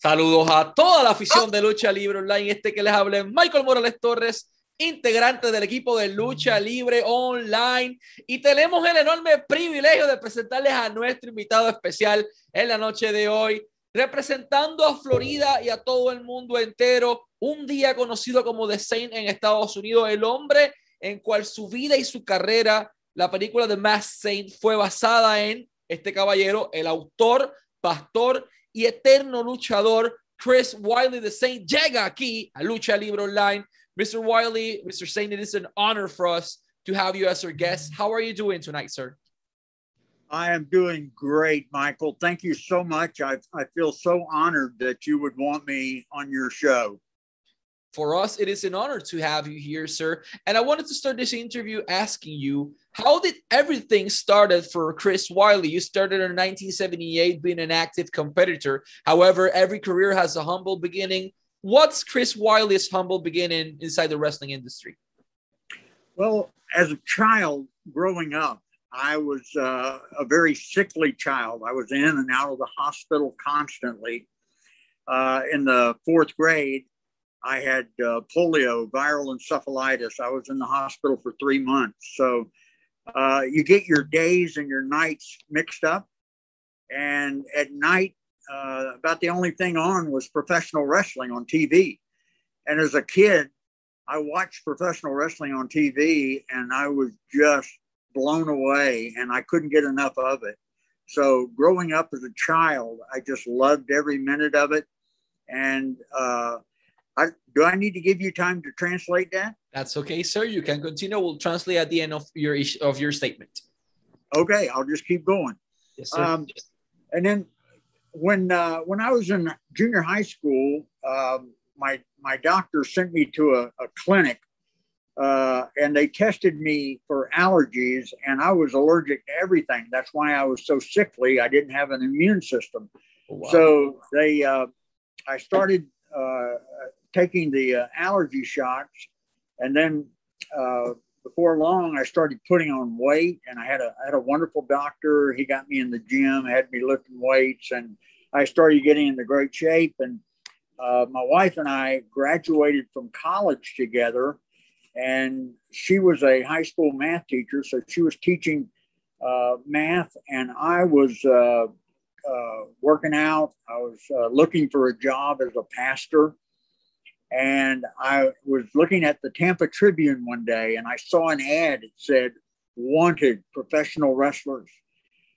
Saludos a toda la afición de Lucha Libre Online. Este que les hable Michael Morales Torres, integrante del equipo de Lucha Libre Online. Y tenemos el enorme privilegio de presentarles a nuestro invitado especial en la noche de hoy, representando a Florida y a todo el mundo entero. Un día conocido como The Saint en Estados Unidos, el hombre en cual su vida y su carrera, la película de Mass Saint, fue basada en este caballero, el autor, pastor y eterno luchador Chris Wiley the Saint llega aquí a Lucha Libre Online. Mr. Wiley, Mr. Saint, it is an honor for us to have you as our guest. How are you doing tonight, sir? I am doing great, Michael. Thank you so much. I, I feel so honored that you would want me on your show. For us, it is an honor to have you here, sir. And I wanted to start this interview asking you how did everything started for Chris Wiley? You started in 1978 being an active competitor. However, every career has a humble beginning. What's Chris Wiley's humble beginning inside the wrestling industry? Well, as a child growing up, I was uh, a very sickly child. I was in and out of the hospital constantly. Uh, in the fourth grade, I had uh, polio, viral encephalitis. I was in the hospital for three months. So uh, you get your days and your nights mixed up. And at night, uh, about the only thing on was professional wrestling on TV. And as a kid, I watched professional wrestling on TV and I was just blown away and I couldn't get enough of it. So, growing up as a child, I just loved every minute of it. And uh, I, do I need to give you time to translate that? That's okay, sir. You can continue. We'll translate at the end of your of your statement. Okay, I'll just keep going. Yes, sir. Um, and then when uh, when I was in junior high school, um, my my doctor sent me to a, a clinic, uh, and they tested me for allergies, and I was allergic to everything. That's why I was so sickly. I didn't have an immune system. Oh, wow. So they, uh, I started uh, taking the uh, allergy shots, and then uh, before long, I started putting on weight, and I had a I had a wonderful doctor. He got me in the gym, had me lifting weights, and I started getting into great shape. And uh, my wife and I graduated from college together, and she was a high school math teacher, so she was teaching uh, math, and I was. Uh, uh working out. I was uh, looking for a job as a pastor and I was looking at the Tampa Tribune one day and I saw an ad It said, wanted professional wrestlers.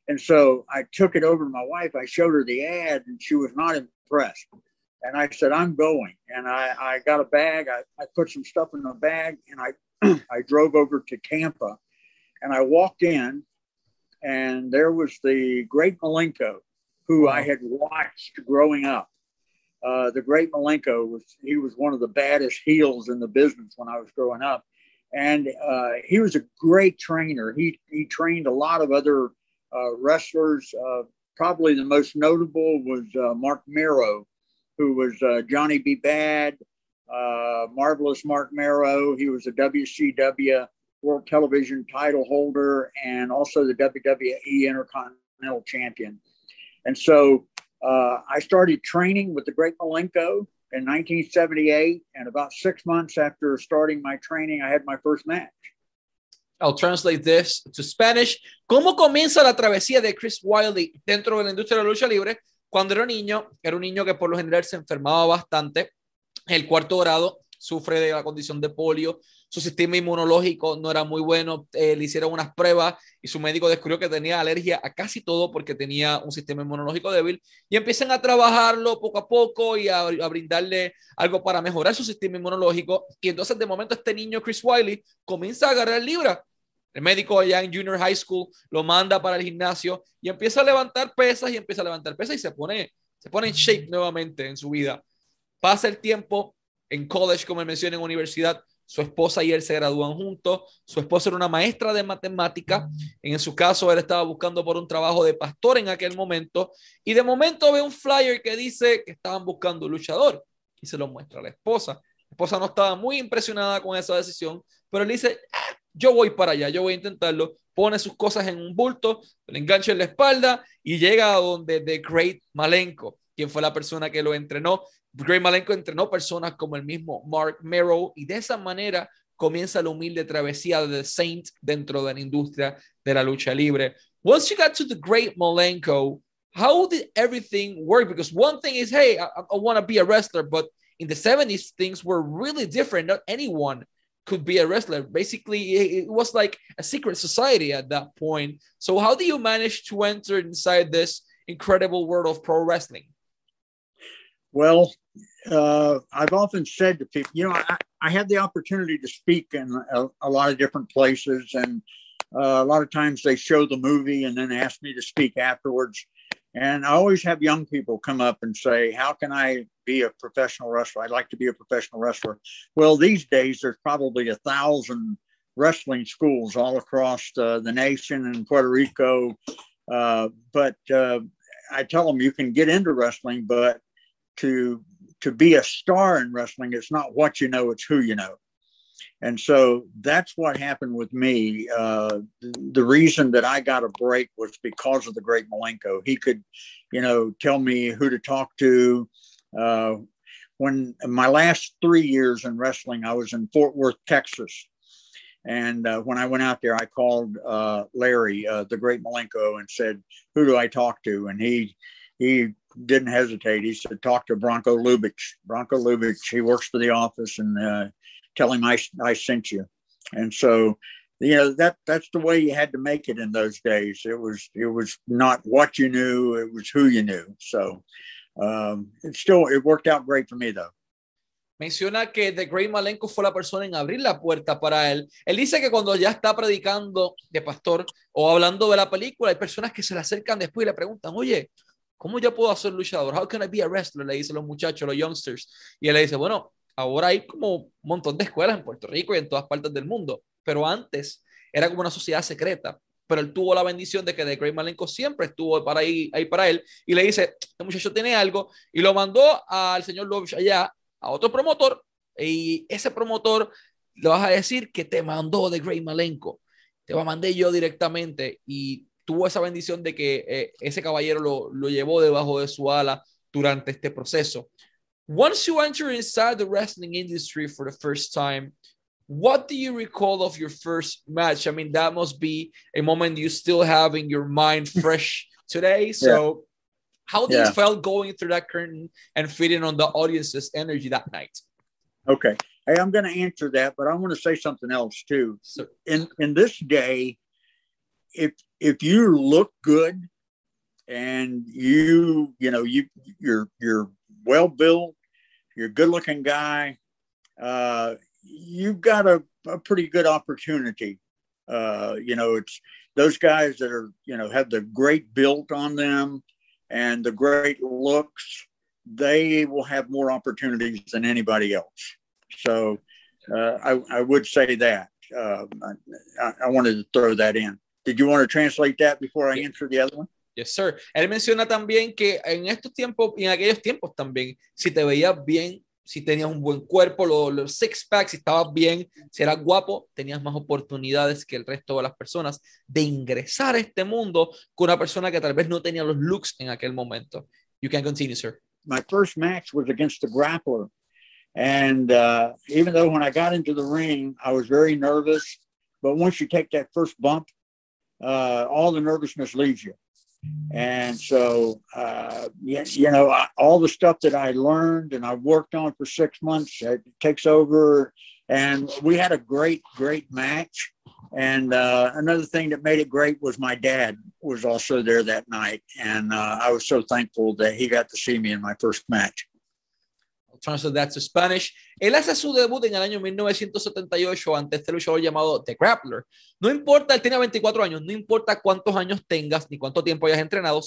And so I took it over to my wife. I showed her the ad and she was not impressed. And I said, I'm going. And I, I got a bag. I, I put some stuff in a bag and I, I drove over to Tampa and I walked in and there was the great Malenko who I had watched growing up uh, the great Malenko was he was one of the baddest heels in the business when I was growing up, and uh, he was a great trainer. He he trained a lot of other uh, wrestlers. Uh, probably the most notable was uh, Marc Mero, who was Johnny B. Bad, marvelous Marc Mero. He was a WCW World Television title holder and also the WWE Intercontinental Champion. And so uh, I started training with the Great Malenko in 1978, and about six months after starting my training, I had my first match. I'll translate this to Spanish. ¿Cómo comienza la travesía de Chris Wiley dentro de la industria de la lucha libre? Cuando era niño, era un niño que por lo general se enfermaba bastante. El cuarto grado sufre de la condición de polio su sistema inmunológico no era muy bueno, eh, le hicieron unas pruebas y su médico descubrió que tenía alergia a casi todo porque tenía un sistema inmunológico débil y empiezan a trabajarlo poco a poco y a, brindarle algo para mejorar su sistema inmunológico y entonces de momento este niño Chris Wiley comienza a agarrar libra. El médico allá en Junior High School lo manda para el gimnasio y empieza a levantar pesas y empieza a levantar pesas y se pone, se pone en shape nuevamente en su vida. Pasa el tiempo en college, como mencioné, en universidad, su esposa y él se gradúan juntos. Su esposa era una maestra de matemática. En su caso, él estaba buscando por un trabajo de pastor en aquel momento. Y de momento ve un flyer que dice que estaban buscando luchador y se lo muestra a la esposa. La esposa no estaba muy impresionada con esa decisión, pero él dice, ah, yo voy para allá, yo voy a intentarlo. Pone sus cosas en un bulto, le engancha en la espalda y llega a donde The Great Malenko quien fue la persona que lo entrenó. Great Malenko entrenó personas como el mismo Marc Mero y de esa manera comienza la humilde travesía de The Saint dentro de la industria de la lucha libre. Once you got to the great Malenko, how did everything work? Because one thing is, hey, I, I want to be a wrestler, but in the 70s, things were really different. Not anyone could be a wrestler. Basically, it was like a secret society at that point. So, how do you manage to enter inside this incredible world of pro wrestling? Well, uh, I've often said to people, you know, I, I had the opportunity to speak in a, a lot of different places, and uh, a lot of times they show the movie and then ask me to speak afterwards. And I always have young people come up and say, How can I be a professional wrestler? I'd like to be a professional wrestler. Well, these days, there's probably a thousand wrestling schools all across uh, the nation and Puerto Rico. Uh, but uh, I tell them you can get into wrestling, but to to be a star in wrestling, it's not what you know, it's who you know. And so that's what happened with me. Uh, the reason that I got a break was because of the great Malenko. He could, you know, tell me who to talk to. Uh, when my last three years in wrestling, I was in Fort Worth, Texas. And uh, when I went out there, I called uh, Larry, uh, the great Malenko, and said, "Who do I talk to?" And he he didn't hesitate. He said, "Talk to Bronko Lubich. Bronko Lubich. He works for the office, and uh, tell him I, I sent you. And so, you know, that that's the way you had to make it in those days. It was it was not what you knew, it was who you knew. So um, it still it worked out great for me though. Menciona que The Great Malenko fue la persona en abrir la puerta para él. Él dice que cuando ya está predicando de pastor o hablando de la película, hay personas que se le acercan después y le preguntan, oye, ¿cómo yo puedo ser luchador? How can I be a wrestler? Le dicen los muchachos, los youngsters. Y él le dice, bueno, Ahora hay como un montón de escuelas en Puerto Rico y en todas partes del mundo, pero antes era como una sociedad secreta. Pero él tuvo la bendición de que The Great Malenko siempre estuvo para ahí, ahí para él y le dice: Este muchacho tiene algo, y lo mandó al señor Lovich allá, a otro promotor, y ese promotor le vas a decir que te mandó The Great Malenko, te lo mandé yo directamente, y tuvo esa bendición de que eh, ese caballero lo, lo llevó debajo de su ala durante este proceso. Once you enter inside the wrestling industry for the first time, what do you recall of your first match? I mean, that must be a moment you still have in your mind fresh today. So, yeah. how did yeah. you felt going through that curtain and feeding on the audience's energy that night? Okay. Hey, I'm going to answer that, but I want to say something else too. So, in in this day, if if you look good and you you know you you're you're well built you're a good looking guy, uh, you've got a, a, pretty good opportunity. Uh, you know, it's those guys that are, you know, have the great build on them and the great looks, they will have more opportunities than anybody else. So uh, I, I, would say that. Uh, I, I wanted to throw that in. Did you want to translate that before I answer the other one? Yes, sir. Él menciona también que en estos tiempos y en aquellos tiempos también, si te veías bien, si tenías un buen cuerpo, los, los six packs, si estabas bien, si eras guapo, tenías más oportunidades que el resto de las personas de ingresar a este mundo con una persona que tal vez no tenía los looks en aquel momento. You can continue, sir. My first match was against a grappler. And uh, even though when I got into the ring, I was very nervous, but once you take that first bump, uh, all the nervousness leaves you. And so, uh, you, you know, all the stuff that I learned and I worked on for six months it takes over. And we had a great, great match. And uh, another thing that made it great was my dad was also there that night. And uh, I was so thankful that he got to see me in my first match. Translate that to Spanish. Él hace su debut en el año 1978 ante este luchador llamado The Grappler. No importa, él tiene 24 años, no importa cuántos años tengas ni cuánto tiempo hayas entrenado,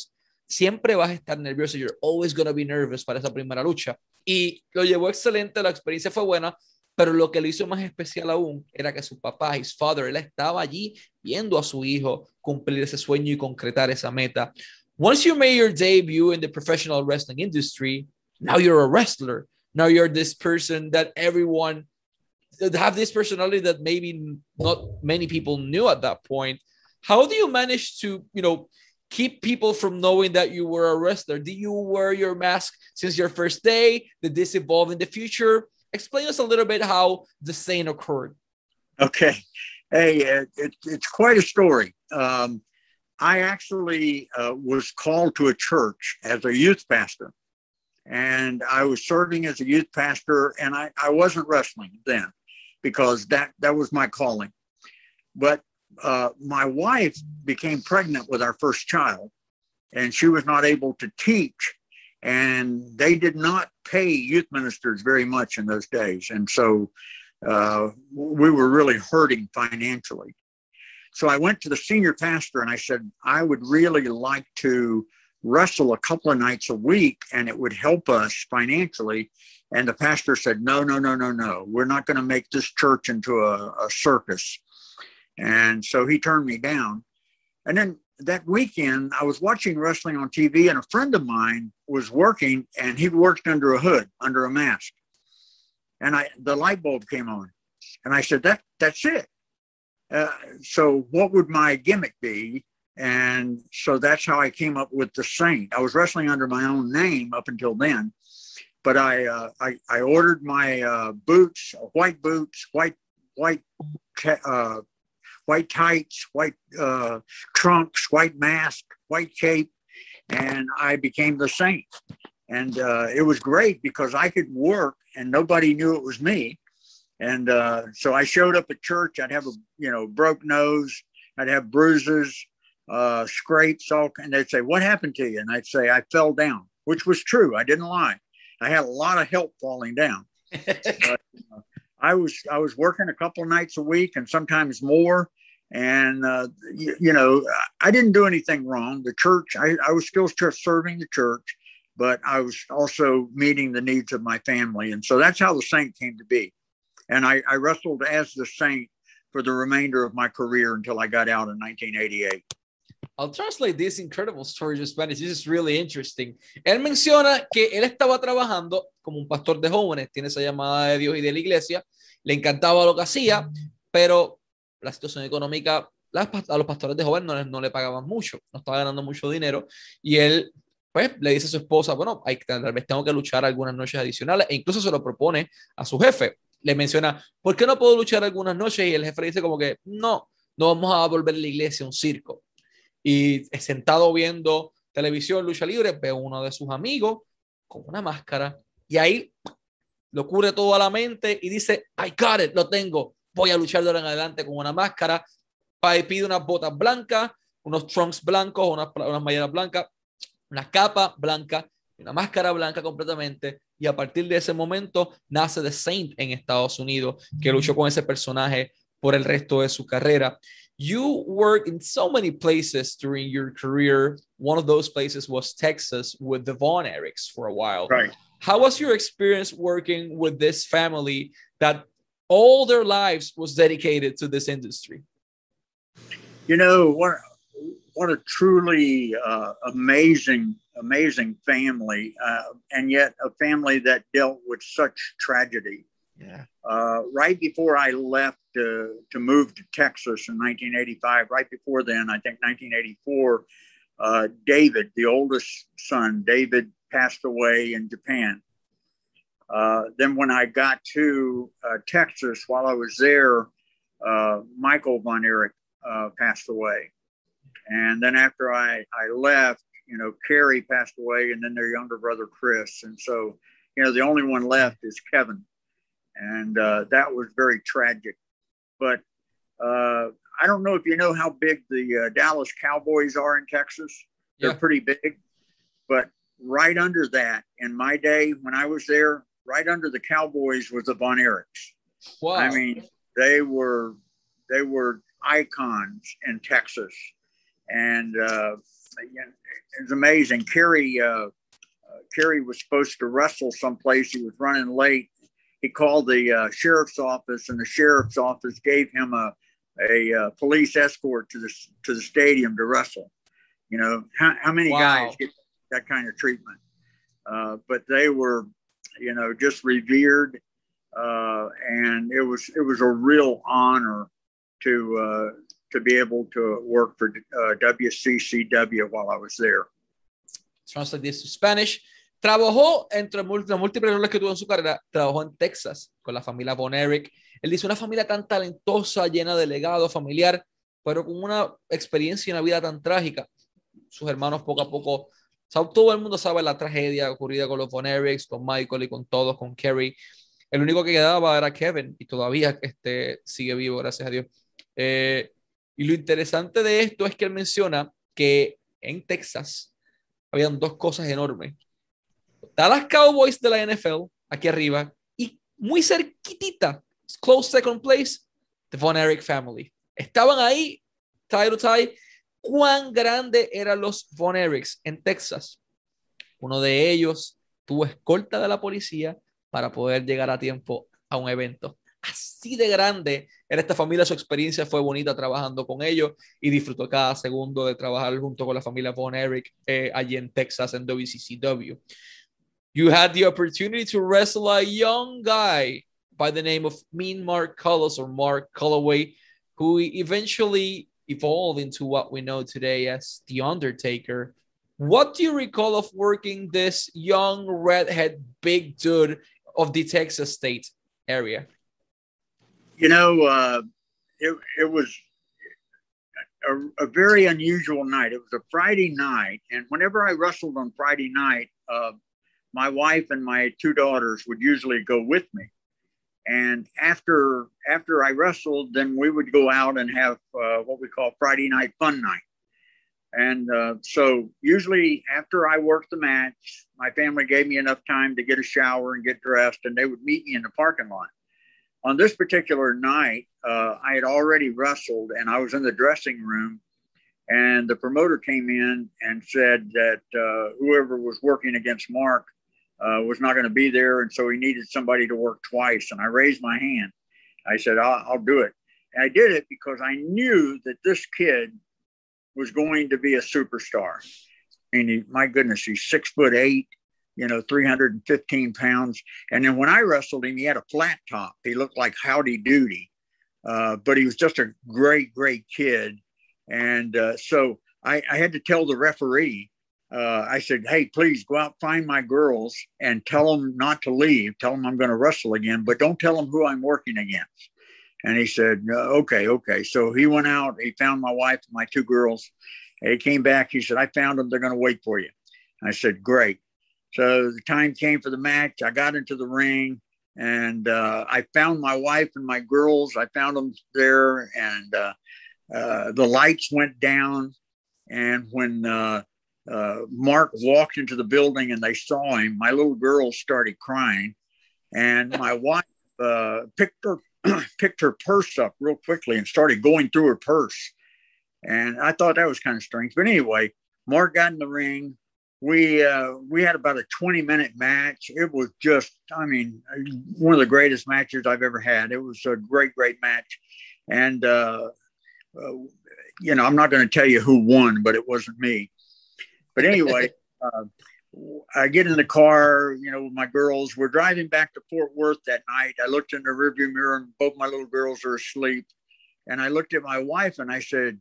siempre vas a estar nervioso. You're always going to be nervous para esa primera lucha. Y lo llevó excelente, la experiencia fue buena, pero lo que le hizo más especial aún era que su papá, his father, él estaba allí viendo a su hijo cumplir ese sueño y concretar esa meta. Once you made your debut in the professional wrestling industry, now you're a wrestler. Now you're this person that everyone have this personality that maybe not many people knew at that point how do you manage to you know keep people from knowing that you were a wrestler? Did you wear your mask since your first day? Did this evolve in the future? Explain us a little bit how the Saint occurred. Okay. Hey, it, it, it's quite a story. Um, I actually uh, was called to a church as a youth pastor. And I was serving as a youth pastor, and I, I wasn't wrestling then because that, that was my calling. But uh, my wife became pregnant with our first child, and she was not able to teach. And they did not pay youth ministers very much in those days. And so uh, we were really hurting financially. So I went to the senior pastor and I said, I would really like to wrestle a couple of nights a week and it would help us financially. And the pastor said, No, no, no, no, no. We're not going to make this church into a, a circus. And so he turned me down. And then that weekend, I was watching wrestling on TV, and a friend of mine was working, and he worked under a hood, under a mask. And I, the light bulb came on, and I said, "That, that's it." Uh, so, what would my gimmick be? And so that's how I came up with the Saint. I was wrestling under my own name up until then, but I uh, I, I, ordered my uh, boots, white boots, white white uh, white tights, white uh, trunks, white mask, white cape, and I became the saint. And uh, it was great because I could work and nobody knew it was me. And uh, so I showed up at church. I'd have a you know broke nose. I'd have bruises, uh, scrapes, all, and they'd say, "What happened to you?" And I'd say, "I fell down," which was true. I didn't lie. I had a lot of help falling down. but, uh, I was I was working a couple nights a week and sometimes more. And uh, you, you, know, I didn't do anything wrong. The church, I, I was still serving the church, but I was also meeting the needs of my family, and so that's how the saint came to be. And I, I wrestled as the saint for the remainder of my career until I got out in 1988. I'll translate this incredible story to Spanish. This is really interesting. Él menciona que él estaba trabajando como un pastor de jóvenes, tiene esa llamada de Dios y de la iglesia, le encantaba lo que hacía, pero la situación económica a los pastores de jóvenes no, no le pagaban mucho, no estaba ganando mucho dinero y él pues le dice a su esposa, bueno, hay, tal vez tengo que luchar algunas noches adicionales e incluso se lo propone a su jefe. Le menciona, ¿por qué no puedo luchar algunas noches? Y el jefe dice como que, no, no vamos a volver la iglesia un circo. Y sentado viendo televisión, lucha libre, ve a uno de sus amigos con una máscara y ahí lo cubre todo a la mente y dice, I got it, lo tengo, voy a luchar de ahora en adelante con una máscara. Pide unas botas blancas, unos trunks blancos, unas, unas malleras blancas, una capa blanca, una máscara blanca completamente. Y a partir de ese momento nace The Saint en Estados Unidos, que luchó con ese personaje por el resto de su carrera. You worked in so many places during your career. One of those places was Texas with the Von Erichs for a while. Right. How was your experience working with this family that all their lives was dedicated to this industry? You know what? What a truly uh, amazing, amazing family, uh, and yet a family that dealt with such tragedy. Yeah. Uh, right before I left to, to move to Texas in 1985, right before then, I think 1984, uh, David, the oldest son, David passed away in Japan. Uh, then when I got to uh, Texas, while I was there, uh, Michael Von Erich uh, passed away. And then after I, I left, you know, Kerry passed away, and then their younger brother, Chris. And so, you know, the only one left is Kevin. And uh, that was very tragic. But I don't know if you know how big the Dallas Cowboys are in Texas. They're yeah. pretty big. But right under that, in my day when I was there, right under the Cowboys was the Von Erichs. Wow. I mean, they were they were icons in Texas, and uh, it's amazing. Kerry uh, uh, Kerry was supposed to wrestle someplace. He was running late. He called the uh, sheriff's office, and the sheriff's office gave him a a uh, police escort to the to the stadium to wrestle. You know how, how many wow. guys get that kind of treatment? Uh, but they were you know, just revered. Uh, and it was it was a real honor to uh, to be able to work for uh, WCCW while I was there. Translate this to Spanish. Trabajó entre los múltiples roles que tuvo en su carrera. Trabajó en Texas con la familia Von. Él dice una familia tan talentosa, llena de legado familiar, pero con una experiencia y una vida tan trágica. Sus hermanos poco a poco, todo el mundo sabe la tragedia ocurrida con los Von con Michael y con todos, con Kerry. El único que quedaba era Kevin y todavía este, sigue vivo, gracias a Dios. Eh, y lo interesante de esto es que él menciona que en Texas habían dos cosas enormes. Dallas Cowboys de la NFL, aquí arriba, y muy cerquitita, close second place, the Von Erich family. Estaban ahí, tie to tie. ¿Cuán grande eran los Von Erichs en Texas? Uno de ellos tuvo escolta de la policía para poder llegar a tiempo a un evento. Así de grande era esta familia, su experiencia fue bonita trabajando con ellos y disfrutó cada segundo de trabajar junto con la familia Von Erich eh, allí en Texas en WCCW. You had the opportunity to wrestle a young guy by the name of Mean Mark Callous or Mark Calloway, who eventually evolved into what we know today as The Undertaker. What do you recall of working this young redhead big dude of the Texas state area? You know, uh, it, it was a, a, very unusual night. It was a Friday night. And whenever I wrestled on Friday night, uh, my wife and my two daughters would usually go with me. And after after I wrestled, then we would go out and have uh, what we call Friday night fun night. And uh, so usually after I worked the match, my family gave me enough time to get a shower and get dressed, and they would meet me in the parking lot. On this particular night, uh, I had already wrestled, and I was in the dressing room, and the promoter came in and said that uh, whoever was working against Mark uh, was not going to be there, and so he needed somebody to work twice. And I raised my hand. I said, I'll, I'll do it. And I did it because I knew that this kid was going to be a superstar. Mean, he, my goodness, he's six foot eight, you know, 315 pounds. And then when I wrestled him, he had a flat top. He looked like Howdy Doody, uh, but he was just a great, great kid. And uh, so I, I, had to tell the referee, uh, I said, hey, please go out, find my girls and tell them not to leave. Tell them I'm going to wrestle again, but don't tell them who I'm working against. And he said, okay, okay. So he went out, he found my wife and my two girls. He came back. He said, I found them. They're going to wait for you. I said, great. So the time came for the match. I got into the ring and uh, I found my wife and my girls. I found them there and uh, uh, the lights went down. And when uh, Mark walked into the building and they saw him. My little girl started crying, and my wife uh, picked her picked her purse up real quickly and started going through her purse. And I thought that was kind of strange. But anyway, Mark got in the ring. We uh, we had about a 20 minute match. It was just, I mean, one of the greatest matches I've ever had. It was a great, great match. And uh, uh, you know, I'm not going to tell you who won, but it wasn't me. But anyway, uh, I get in the car, you know, with my girls. We're driving back to Fort Worth that night. I looked in the rearview mirror and both my little girls are asleep. And I looked at my wife and I said,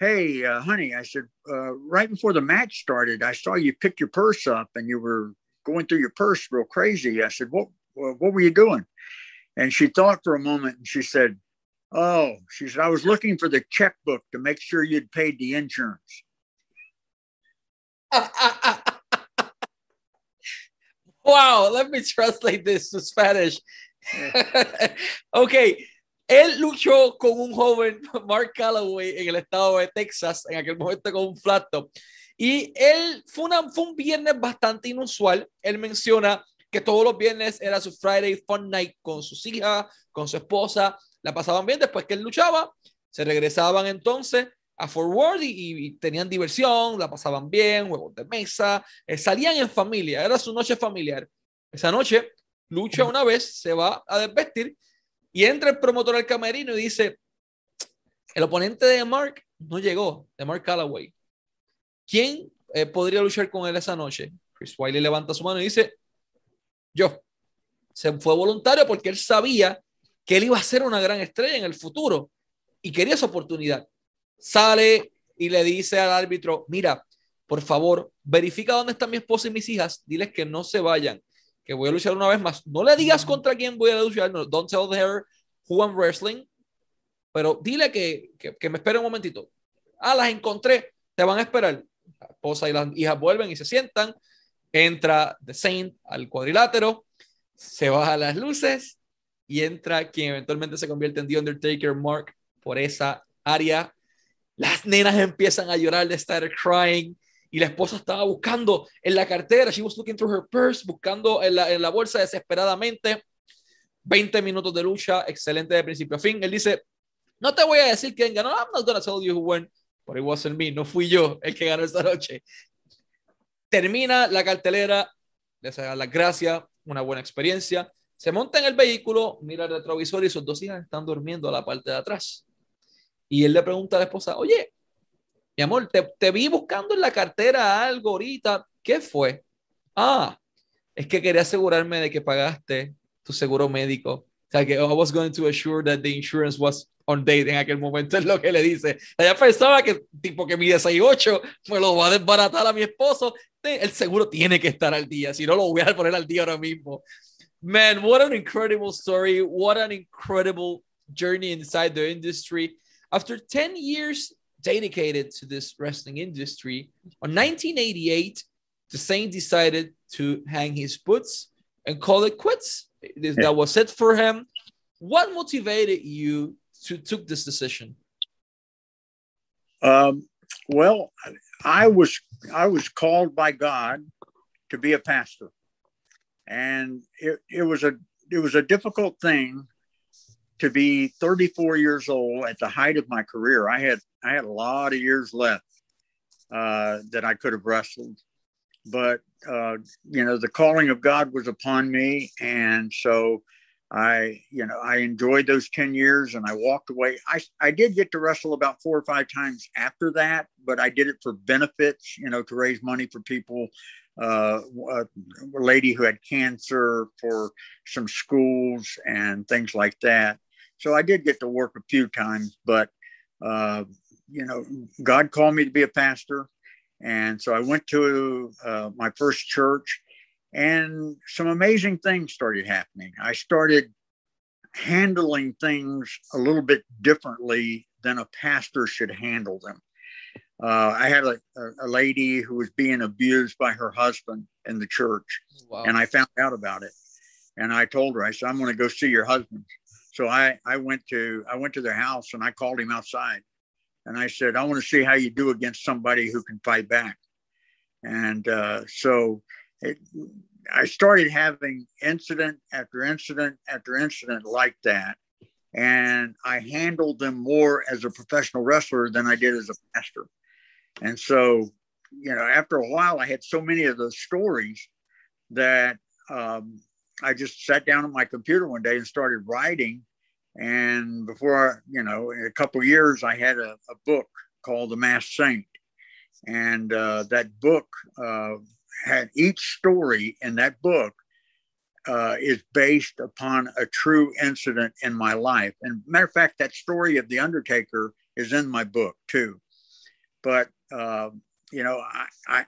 Hey, uh, honey, I said, uh, right before the match started, I saw you pick your purse up and you were going through your purse real crazy. I said, What, what were you doing? And she thought for a moment and she said, Oh, she said, I was looking for the checkbook to make sure you'd paid the insurance. wow, let me translate this to Spanish. ok, él luchó con un joven, Mark Calloway, en el estado de Texas, en aquel momento con un flat. Y él fue, fue un viernes bastante inusual. Él menciona que todos los viernes era su Friday Fun Night con sus hijas, con su esposa. La pasaban bien después que él luchaba. Se regresaban entonces a Forward y, y, tenían diversión, la pasaban bien, juegos de mesa, eh, salían en familia, era su noche familiar. Esa noche, lucha una vez, se va a desvestir y entra el promotor al camerino y dice, el oponente de Mark no llegó, de Mark Calloway. ¿Quién eh, podría luchar con él esa noche? Chris Wiley levanta su mano y dice, yo. Se fue voluntario porque él sabía que él iba a ser una gran estrella en el futuro y quería esa oportunidad. Sale y le dice al árbitro, mira, por favor, verifica dónde están mi esposa y mis hijas, diles que no se vayan, que voy a luchar una vez más. No le digas contra quién voy a luchar, no, don't tell her who I'm wrestling, pero dile que, que, que me espere un momentito. Ah, las encontré, te van a esperar. La esposa y las hijas vuelven y se sientan, entra The Saint al cuadrilátero, se baja las luces y entra quien eventualmente se convierte en The Undertaker, Mark, por esa área. Las nenas empiezan a llorar, de estar crying y la esposa estaba buscando en la cartera, she was looking through her purse, buscando en la, en la bolsa desesperadamente. 20 minutos de lucha, excelente de principio a fin. Él dice, no te voy a decir quién ganó, I'm not gonna tell you who won, but it wasn't me, no fui yo el que ganó esta noche. Termina la cartelera, les da las gracias, una buena experiencia. Se monta en el vehículo, mira el retrovisor y sus dos hijas están durmiendo a la parte de atrás. Y él le pregunta a la esposa, oye, mi amor, te, te vi buscando en la cartera algo ahorita. ¿Qué fue? Ah, es que quería asegurarme de que pagaste tu seguro médico. O sea, que I was going to assure that the insurance was on date en aquel momento, es lo que le dice. Ella pensaba que tipo que mide 6'8 me lo va a desbaratar a mi esposo. El seguro tiene que estar al día, si no lo voy a poner al día ahora mismo. Man, what an incredible story. What an incredible journey inside the industry. After 10 years dedicated to this wrestling industry, on 1988, the Saint decided to hang his boots and call it quits. That was it for him. What motivated you to took this decision? Um, well, I was I was called by God to be a pastor, and it, it was a it was a difficult thing to be 34 years old at the height of my career. I had I had a lot of years left uh, that I could have wrestled, but uh, you know the calling of God was upon me, and so I, you know, I enjoyed those 10 years and I walked away. I, I did get to wrestle about four or five times after that, but I did it for benefits, you know, to raise money for people. Uh, a lady who had cancer for some schools and things like that. So I did get to work a few times, but, uh, you know, God called me to be a pastor. And so I went to uh, my first church and some amazing things started happening. I started handling things a little bit differently than a pastor should handle them. Uh, I had a, a, lady who was being abused by her husband in the church, wow. and I found out about it. And I told her, I said, "I'm going to go see your husband." So I I went to I went to their house and I called him outside, and I said, "I want to see how you do against somebody who can fight back." And uh, so it, I started having incident after incident after incident like that. And I handled them more as a professional wrestler than I did as a pastor. And so, you know, after a while, I had so many of those stories that um, I just sat down at my computer one day and started writing. And before, you know, a couple years, I had a, a, book called The Masked Saint. And uh, that book uh, had each story in that book uh, is based upon a true incident in my life. And matter of fact, that story of the Undertaker is in my book too. But uh, you know, I, I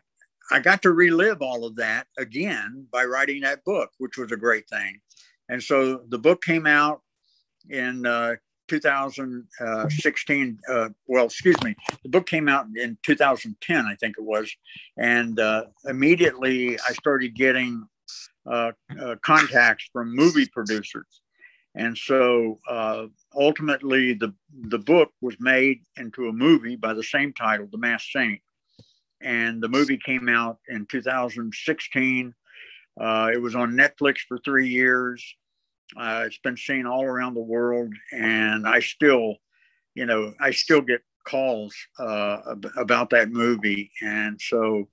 I got to relive all of that again by writing that book, which was a great thing. And so the book came out in uh, 2016. Uh, well, excuse me, the book came out in 2010, I think it was, and uh, immediately I started getting uh, uh contacts from movie producers, and so uh, ultimately the the book was made into a movie by the same title, The Masked Saint, and the movie came out in 2016. Uh, it was on Netflix for three years. Uh, it's been seen all around the world, and I still, you know, I still get calls uh, about that movie, and so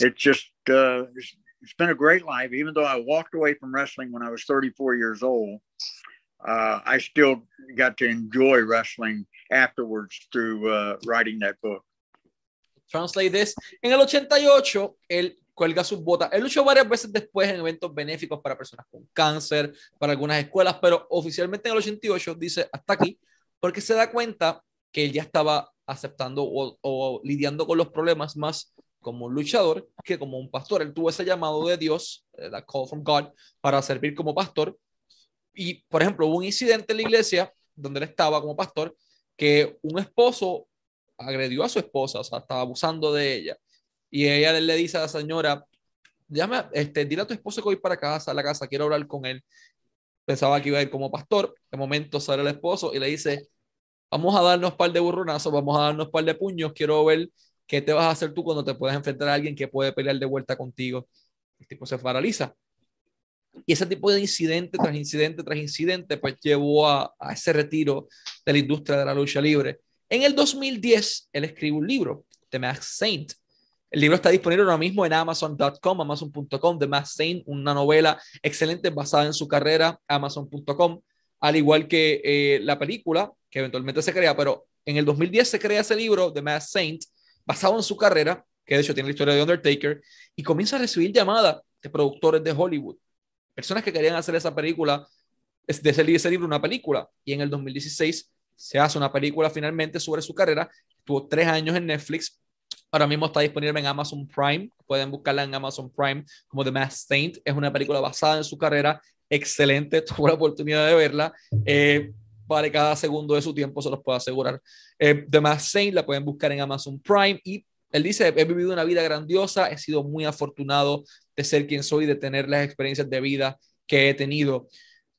it just uh, it's, it's been a great life. Even though I walked away from wrestling when I was 34 years old, uh, I still got to enjoy wrestling afterwards through uh, writing that book. Translate this. En el 88, el cuelga sus botas. Él luchó varias veces después en eventos benéficos para personas con cáncer, para algunas escuelas, pero oficialmente en el 88 dice hasta aquí, porque se da cuenta que él ya estaba aceptando o, lidiando con los problemas más como un luchador que como un pastor. Él tuvo ese llamado de Dios, la eh, call from God, para servir como pastor. Y, por ejemplo, hubo un incidente en la iglesia donde él estaba como pastor, que un esposo agredió a su esposa, o sea, estaba abusando de ella. Y ella le dice a la señora, llama, este, dile a tu esposo que voy para casa, a la casa, quiero hablar con él. Pensaba que iba a ir como pastor. De momento sale el esposo y le dice, vamos a darnos par de burronazos, vamos a darnos par de puños, quiero ver qué te vas a hacer tú cuando te puedes enfrentar a alguien que puede pelear de vuelta contigo. El tipo se paraliza. Y ese tipo de incidente tras incidente tras incidente, pues llevó a, a ese retiro de la industria de la lucha libre. En el 2010, él escribe un libro, The Masked Saint. El libro está disponible ahora mismo en amazon.com, amazon.com, The Masked Saint, una novela excelente basada en su carrera, amazon.com, al igual que eh, la película, que eventualmente se crea, pero en el 2010 se crea ese libro, The Masked Saint, basado en su carrera, que de hecho tiene la historia de Undertaker, y comienza a recibir llamadas de productores de Hollywood personas que querían hacer esa película, de ese, ese libro una película. Y en el 2016 se hace una película finalmente sobre su carrera. Tuvo tres años en Netflix. Ahora mismo está disponible en Amazon Prime. Pueden buscarla en Amazon Prime como The Masked Saint. Es una película basada en su carrera. Excelente. Tuve la oportunidad de verla. Eh, vale cada segundo de su tiempo, se los puedo asegurar. Eh, The Masked Saint la pueden buscar en Amazon Prime. Y él dice, he vivido una vida grandiosa. He sido muy afortunado de ser quien soy, de tener las experiencias de vida que he tenido.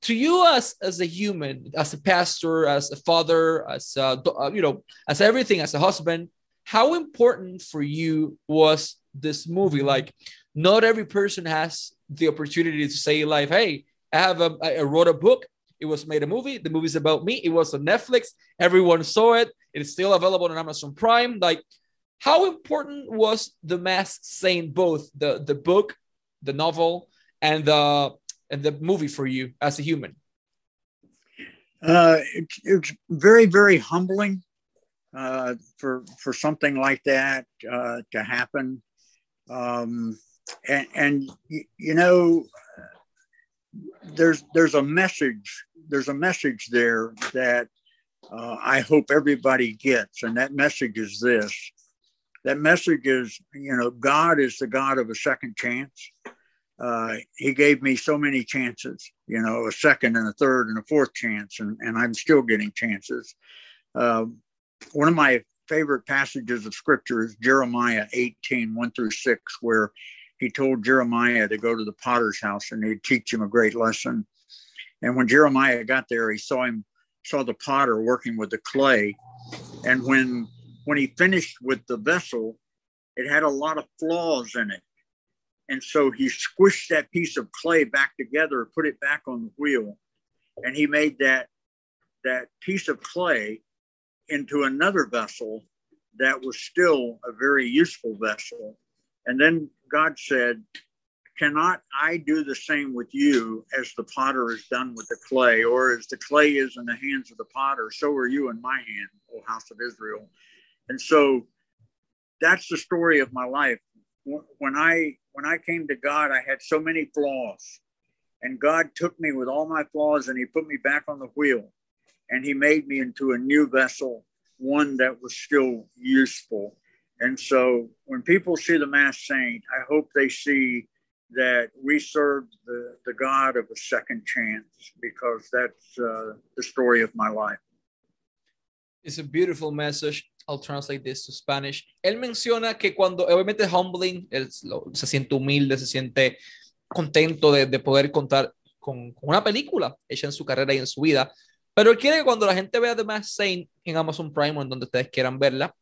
To you as, as a human, as a pastor, as a father, as a, uh, you know, as everything, as a husband, how important for you was this movie? Like, not every person has the opportunity to say like, hey, I have a, I wrote a book. It was made a movie. The movie's about me. It was on Netflix. Everyone saw it. It's still available on Amazon Prime. Like, how important was the Masked Saint both the the book the novel and the and the movie for you as a human? Uh, it's, it's very very humbling uh, for for something like that uh, to happen, um, and, and you know there's there's a message there's a message there that uh, I hope everybody gets, and that message is this: that message is, you know, God is the God of a second chance. Uh, he gave me so many chances, you know, a second and a third and a fourth chance, and, and I'm still getting chances. Uh, one of my favorite passages of scripture is Jeremiah 18, 1 through 6, where he told Jeremiah to go to the potter's house and he'd teach him a great lesson. And when Jeremiah got there, he saw him, saw the potter working with the clay. And when when he finished with the vessel, it had a lot of flaws in it. And so he squished that piece of clay back together, put it back on the wheel, and he made that that piece of clay into another vessel that was still a very useful vessel. And then God said, Cannot I do the same with you as the potter has done with the clay, or as the clay is in the hands of the potter, so are you in my hand, O house of Israel. And so that's the story of my life. When I when I came to God, I had so many flaws. And God took me with all my flaws and he put me back on the wheel. And he made me into a new vessel, one that was still useful. And so when people see the Masked Saint, I hope they see that we serve the, the God of a second chance because that's uh, the story of my life. It's a beautiful message. I'll translate this to Spanish. Él menciona que cuando, obviamente, humbling, él se siente humilde, se siente contento de, de poder contar con, con, una película hecha en su carrera y en su vida. Pero él quiere que cuando la gente vea The Masked Saint en Amazon Prime o en donde ustedes quieran verla,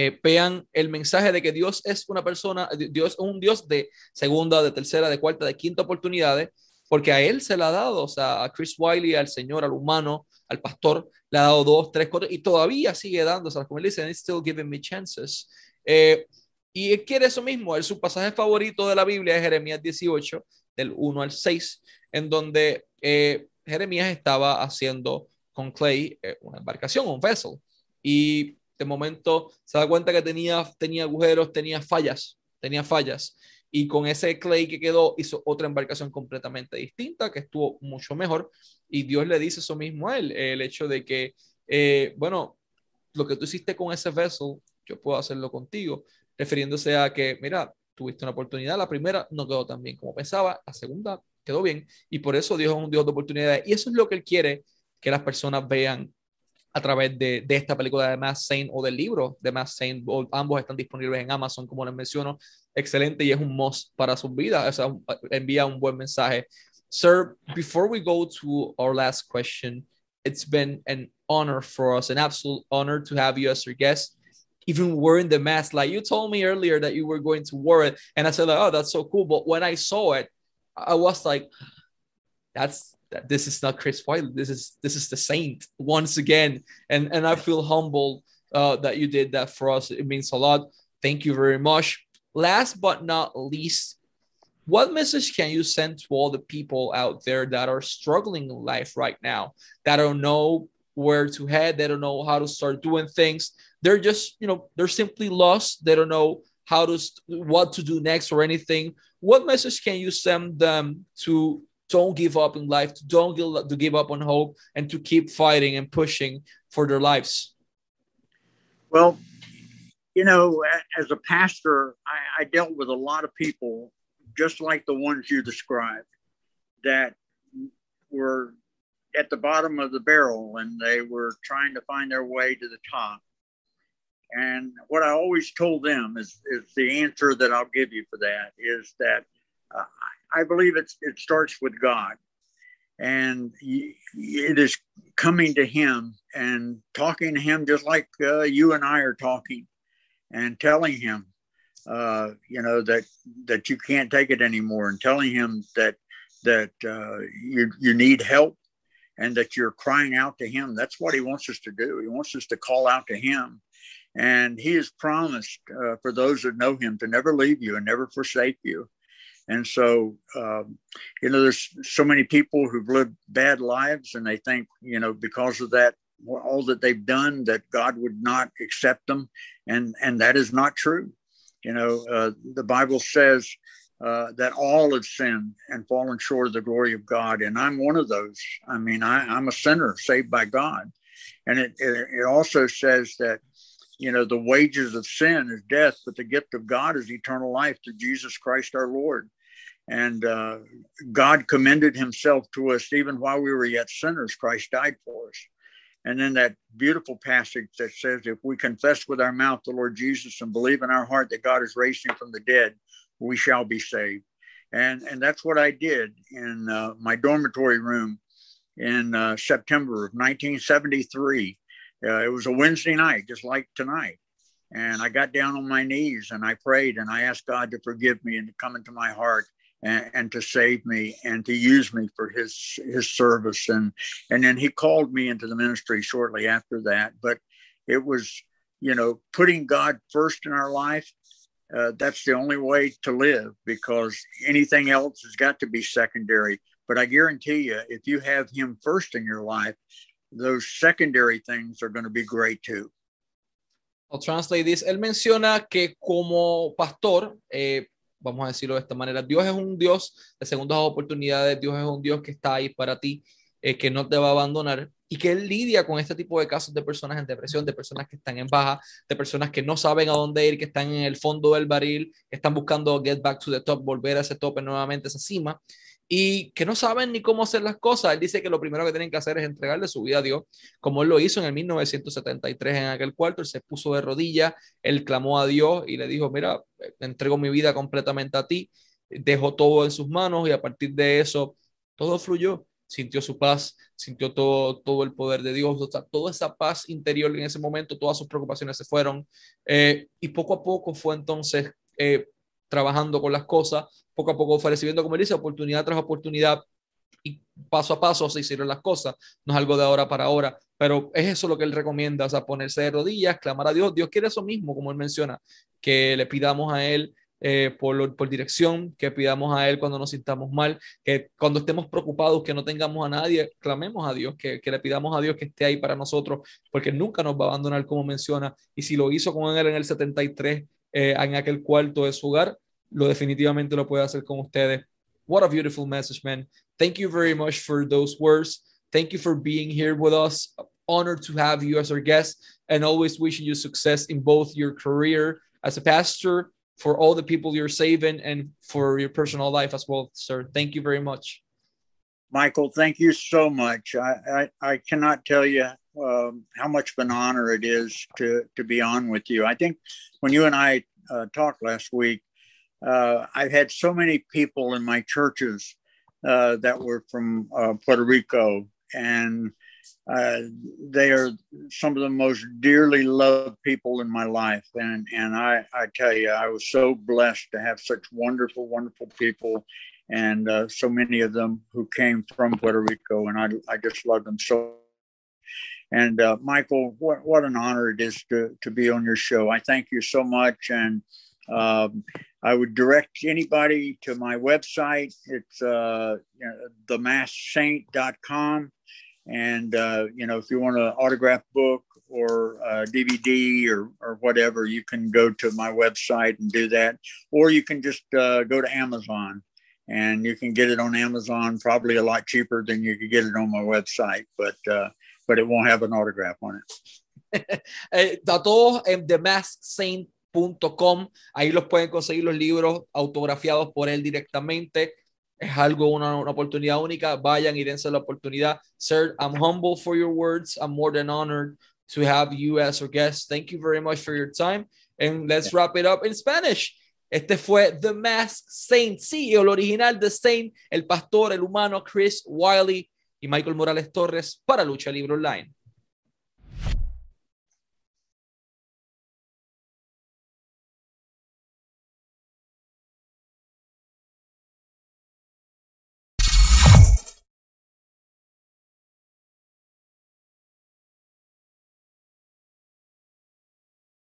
eh, vean el mensaje de que Dios es una persona, Dios es un Dios de segunda, de tercera, de cuarta, de quinta oportunidades, porque a él se la ha dado, o sea, a Chris Wiley, al Señor, al humano, al pastor, le ha dado dos, tres, cuatro, y todavía sigue sea, como él dice, he's still giving me chances. Eh, y quiere eso mismo, él, su pasaje favorito de la Biblia Jeremías 18, del 1 al 6, en donde eh, Jeremías estaba haciendo con Clay eh, una embarcación, un vessel, y de momento se da cuenta que tenía, tenía agujeros, tenía fallas, tenía fallas. Y con ese clay que quedó hizo otra embarcación completamente distinta que estuvo mucho mejor y Dios le dice eso mismo a él, el hecho de que, eh, bueno, lo que tú hiciste con ese vessel, yo puedo hacerlo contigo, refiriéndose a que, mira, tuviste una oportunidad, la primera no quedó tan bien como pensaba, la segunda quedó bien, y por eso Dios es un Dios de oportunidades, y eso es lo que Él quiere que las personas vean a través de, de, esta película de Mass Saint o del libro de Mass Saint. Ambos están disponibles en Amazon, como les menciono. Excelente y es un must para sus vidas. O sea, envía un buen mensaje. Sir, before we go to our last question, it's been an honor for us, an absolute honor to have you as our guest. Even wearing the mask, like you told me earlier that you were going to wear it, and I said, like, "Oh, that's so cool." But when I saw it, I was like, "That's that this is not Chris Whitley. This is this is the saint once again. And and I feel humbled uh, that you did that for us. It means a lot. Thank you very much. Last but not least, what message can you send to all the people out there that are struggling in life right now, that don't know where to head, they don't know how to start doing things. They're just, you know, they're simply lost. They don't know how to what to do next or anything. What message can you send them to don't give up in life, to don't give, to give up on hope, and to keep fighting and pushing for their lives? Well, you know, as a pastor, I, I dealt with a lot of people just like the ones you described that were at the bottom of the barrel and they were trying to find their way to the top. And what I always told them is, is the answer that I'll give you for that is that uh, I believe it's, it starts with God. And it is coming to Him and talking to Him just like uh, you and I are talking and telling Him, uh, you know, that, that you can't take it anymore and telling Him that, that uh, you, you need help and that you're crying out to Him. That's what He wants us to do. He wants us to call out to Him. And He has promised uh, for those that know Him to never leave you and never forsake you. And so, um, you know, there's so many people who've lived bad lives and they think, you know, because of that, all that they've done, that God would not accept them. And, and that is not true. You know, uh, the Bible says uh, that all have sinned and fallen short of the glory of God. And I'm one of those. I mean, I, I'm a sinner saved by God. And it, it, it also says that you know the wages of sin is death but the gift of god is eternal life through jesus christ our lord and uh, God commended himself to us even while we were yet sinners. Christ died for us. And then that beautiful passage that says, if we confess with our mouth the Lord Jesus and believe in our heart that God has raised him from the dead, we shall be saved. And, and that's what I did in uh, my dormitory room in uh, September of 1973. Uh, it was a Wednesday night, just like tonight. And I got down on my knees and I prayed and I asked God to forgive me and to come into my heart and, and, to save me and to use me for his his service. And and then he called me into the ministry shortly after that. But it was you know putting god first in our life uh, that's the only way to live because anything else has got to be secondary. But i guarantee you if you have him first in your life those secondary things are going to be great too. I'll translate this. Él menciona que como pastor, eh, vamos a decirlo de esta manera. Dios es un Dios de segundas oportunidades, Dios es un Dios que está ahí para ti, eh, que no te va a abandonar y que Él lidia con este tipo de casos de personas en depresión, de personas que están en baja, de personas que no saben a dónde ir, que están en el fondo del barril, que están buscando get back to the top, volver a ese tope nuevamente, a esa cima y que no saben ni cómo hacer las cosas. Él dice que lo primero que tienen que hacer es entregarle su vida a Dios, como él lo hizo en el 1973 en aquel cuarto. Él se puso de rodillas, él clamó a Dios y le dijo, mira, entrego mi vida completamente a ti, dejo todo en sus manos y a partir de eso todo fluyó. Sintió su paz, sintió todo, todo el poder de Dios, toda esa paz interior en ese momento, todas sus preocupaciones se fueron. Eh, y poco a poco fue entonces eh, trabajando con las cosas, poco a poco fue recibiendo, como dice, oportunidad tras oportunidad y paso a paso se hicieron las cosas, no es algo de ahora para ahora, pero es eso lo que él recomienda, o ponerse de rodillas, clamar a Dios, Dios quiere eso mismo, como él menciona, que le pidamos a él eh, por, por, dirección, que pidamos a Él cuando nos sintamos mal, que cuando estemos preocupados, que no tengamos a nadie, clamemos a Dios, que, que, le pidamos a Dios que esté ahí para nosotros, porque nunca nos va a abandonar como menciona, y si lo hizo con Él en el 73, eh, en aquel cuarto de su hogar, lo definitivamente lo puede hacer con ustedes. What a beautiful message, man. Thank you very much for those words. Thank you for being here with us. honored to have you as our guest and always wishing you success in both your career as a pastor, for all the people you're saving, and for your personal life as well, sir. Thank you very much. Michael, thank you so much. I, I, I cannot tell you um, how much of an honor it is to, to be on with you. I think when you and I uh, talked last week, uh, I've had so many people in my churches uh, that were from uh, Puerto Rico, and uh, they are some of the most dearly loved people in my life. And and I I tell you, I was so blessed to have such wonderful, wonderful people, and uh, so many of them who came from Puerto Rico, and I I just love them so. And uh, Michael, what what an honor it is to to be on your show. I thank you so much, and um, I would direct anybody to my website. It's uh, you know, themasksaint.com. And, uh, you know, if you want an autograph book or DVD or, or whatever, you can go to my website and do that. Or you can just uh, go to Amazon and you can get it on Amazon probably a lot cheaper than you could get it on my website, but, uh, but it won't have an autograph on it. eh, todos en The Mask Saint Com. Ahí los pueden conseguir los libros autografiados por él directamente. Es algo, una, una, oportunidad única. Vayan y dense la oportunidad. Sir, I'm humble for your words. I'm more than honored to have you as our guest. Thank you very much for your time. And let's wrap it up in Spanish. Este fue The Mask Saint, sí, el original de Saint, el pastor, el humano Chris Whitley y Michael Morales Torres para Lucha Libre Online.